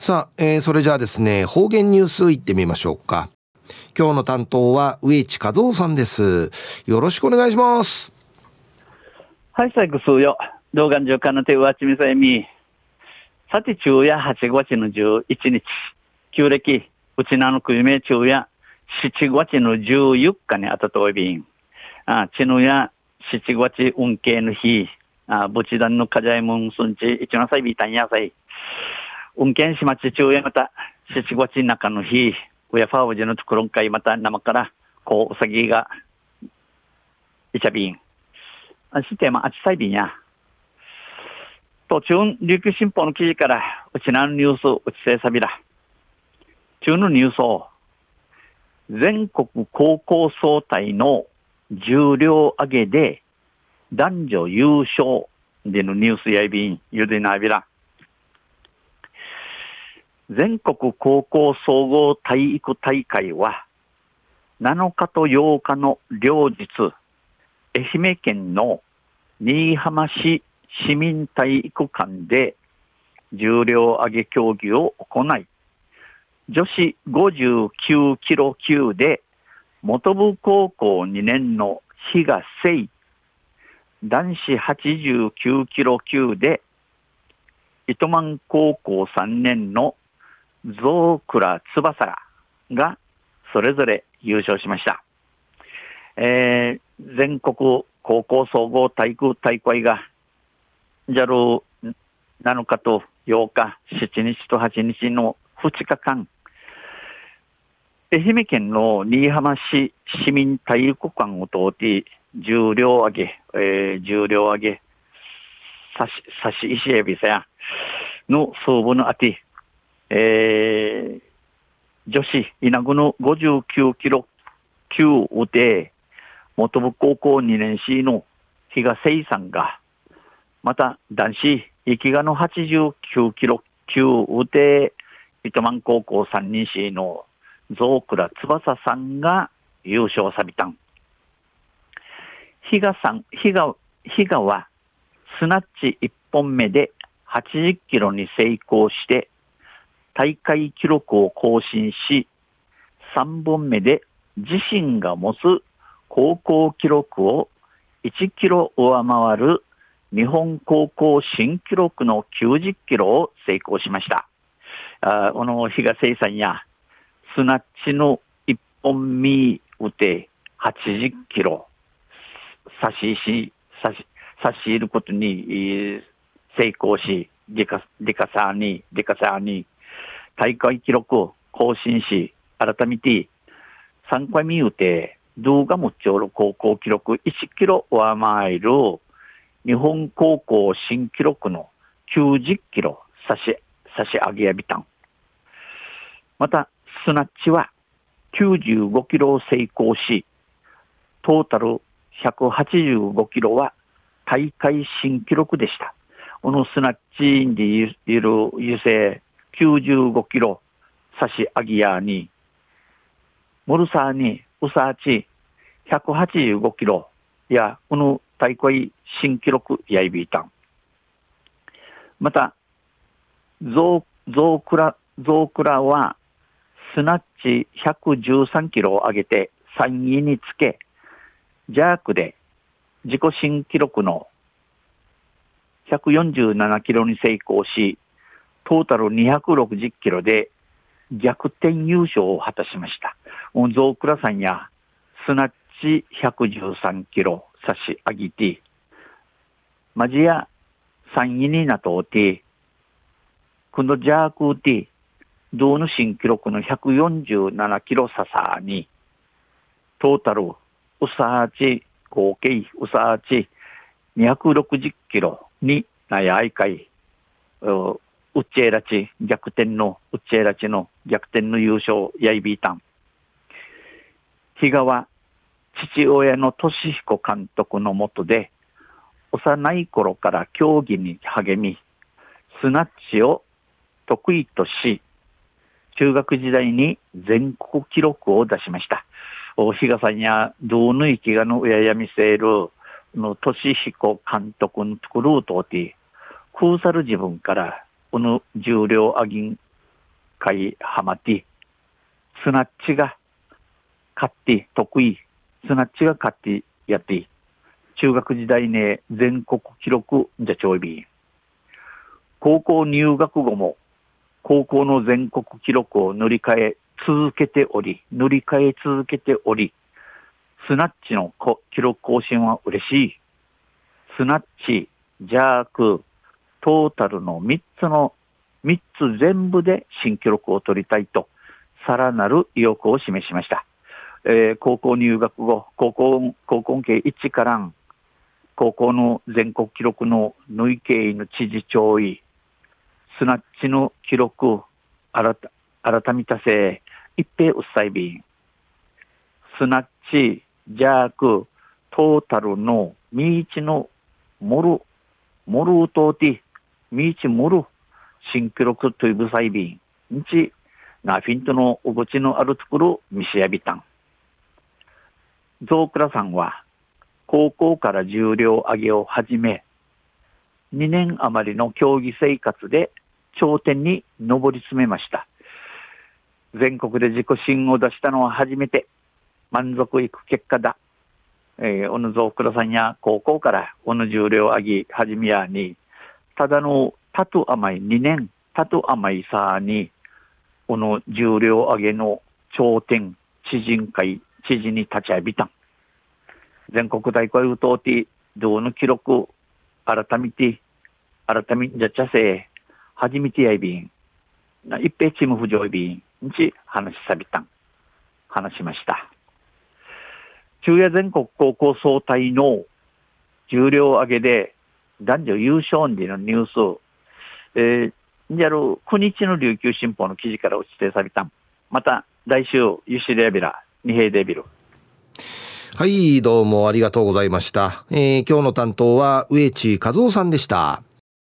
さあ、えー、それじゃあですね、方言ニュースいってみましょうか。今日の担当は植地和夫さんです。よろしくお願いします。はい、最後数よ。動画の上かなてわちみさえみ。さて、昼夜8月の11日。旧暦、うちなのくゆめ昼夜7月の14日にあたといびん。あ、ちのや7月運慶の日。あ、ぶちだんのかじゃいもんすんち、一のさいびたんやさい。運慶しまち昼夜また、7月中の日。ウヤファーウジのところんかいまた生から、こう、うさぎが、いちゃびん。あしてまああちさいびんや。と、中、琉球新報の記事から、うちなのニュース、うちせさびら。中のニュースを、全国高校総体の重量上げで、男女優勝でのニュースやいびん、ゆでなびら。全国高校総合体育大会は、7日と8日の両日、愛媛県の新居浜市市民体育館で重量挙げ競技を行い、女子59キロ級で元部高校2年の比嘉誠男子89キロ級で糸満高校3年の増倉翼がそれぞれ優勝しました。えー、全国高校総合体育大会が JAL7 日と8日、7日と8日の2日間、愛媛県の新居浜市市民体育館を通って、重量上げ、えー、重量上げ、差し、差し石エビさや、の総部のあて、えー、女子稲子の59キロ級で、元部高校2年生の比嘉誠さんが、また男子、生賀の89キロ級で、糸満高校3年生の増倉翼さんが優勝さびたん。比嘉さん、比嘉、比嘉は、スナッチ1本目で80キロに成功して、大会記録を更新し、3本目で自身が持つ高校記録を1キロ上回る日本高校新記録の90キロを成功しました。あこの比嘉生さんや、スナッチの1本目打て80キロ、差しし、差し、差し入ることに成功し、デカ、デカサーに、デカサーに、大会記録更新し、改めて、3回見うて、動画もちょうど高校記録1キロ上回る、日本高校新記録の90キロ差し、差し上げやびたん。また、スナッチは95キロを成功し、トータル185キロは大会新記録でした。このスナッチでいる優勢95キロ差し上げやに、モルサーにウサーチ185キロや、この大会新記録やいびいたん。また、ゾウ、ゾウクラ、ゾウクラは、スナッチ113キロを上げて3位につけ、ジャークで自己新記録の147キロに成功し、トータル260キロで逆転優勝を果たしました。ゾウクラさんやスナッチ113キロ差し上げて、マジや3位になとうて、このジャークで、銅の新記録の147キロささに、トータル、ウサーチ、合計、ウサーチ、260キロになやいかい、ウッチェラチ、逆転の、ウッチェラチの逆転の優勝、ヤイビータン。比嘉は、父親の俊彦監督のもとで、幼い頃から競技に励み、スナッチを得意とし、中学時代に全国記録を出しました。比嘉さんや、道の生きがの親ややみせる、の、俊彦監督の作るとて、空さる自分から、この重量上げん、回ハマティ、スナッチが勝って得意、スナッチが勝ってやって、中学時代ね、全国記録じゃちょいび高校入学後も、高校の全国記録を塗り替え続けており、塗り替え続けており、スナッチの記録更新は嬉しい。スナッチ、ジャーク、トータルの3つの、3つ全部で新記録を取りたいと、さらなる意欲を示しました。えー、高校入学後、高校、高校系1からん、高校の全国記録の縫い系の知事長位、スナッチの記録、改めたせ、一平うっさいびん、スナッチ、ジャーク、トータルのミーチのモル、モルウトーティ、ミーチモル、新記録というブサイビン、んち、ナフィントのおごちのあるところ、ミシアビタン。ゾウクラさんは、高校から重量上げを始め、2年余りの競技生活で頂点に上り詰めました。全国で自己新を出したのは初めて、満足いく結果だ。えー、小野蔵倉さんや高校から小野重量上げ始めやに、ただのたと甘い2年、たと甘いさに、この重量上げの頂点、知人会、知事に立ち会いびた。全国大会うとうて、道の記録、改めて、改めじゃちゃせ、初めてやいびん。な一平チーム不条びん。にち話しさびたん。話しました。中夜全国高校総体の重量上げで男女優勝でのニュース、えー、じゃる9日の琉球新報の記事から落ちてさびたん。また来週、ユシレビラ、二平デビル。はい、どうもありがとうございました。えー、今日の担当は植地和夫さんでした。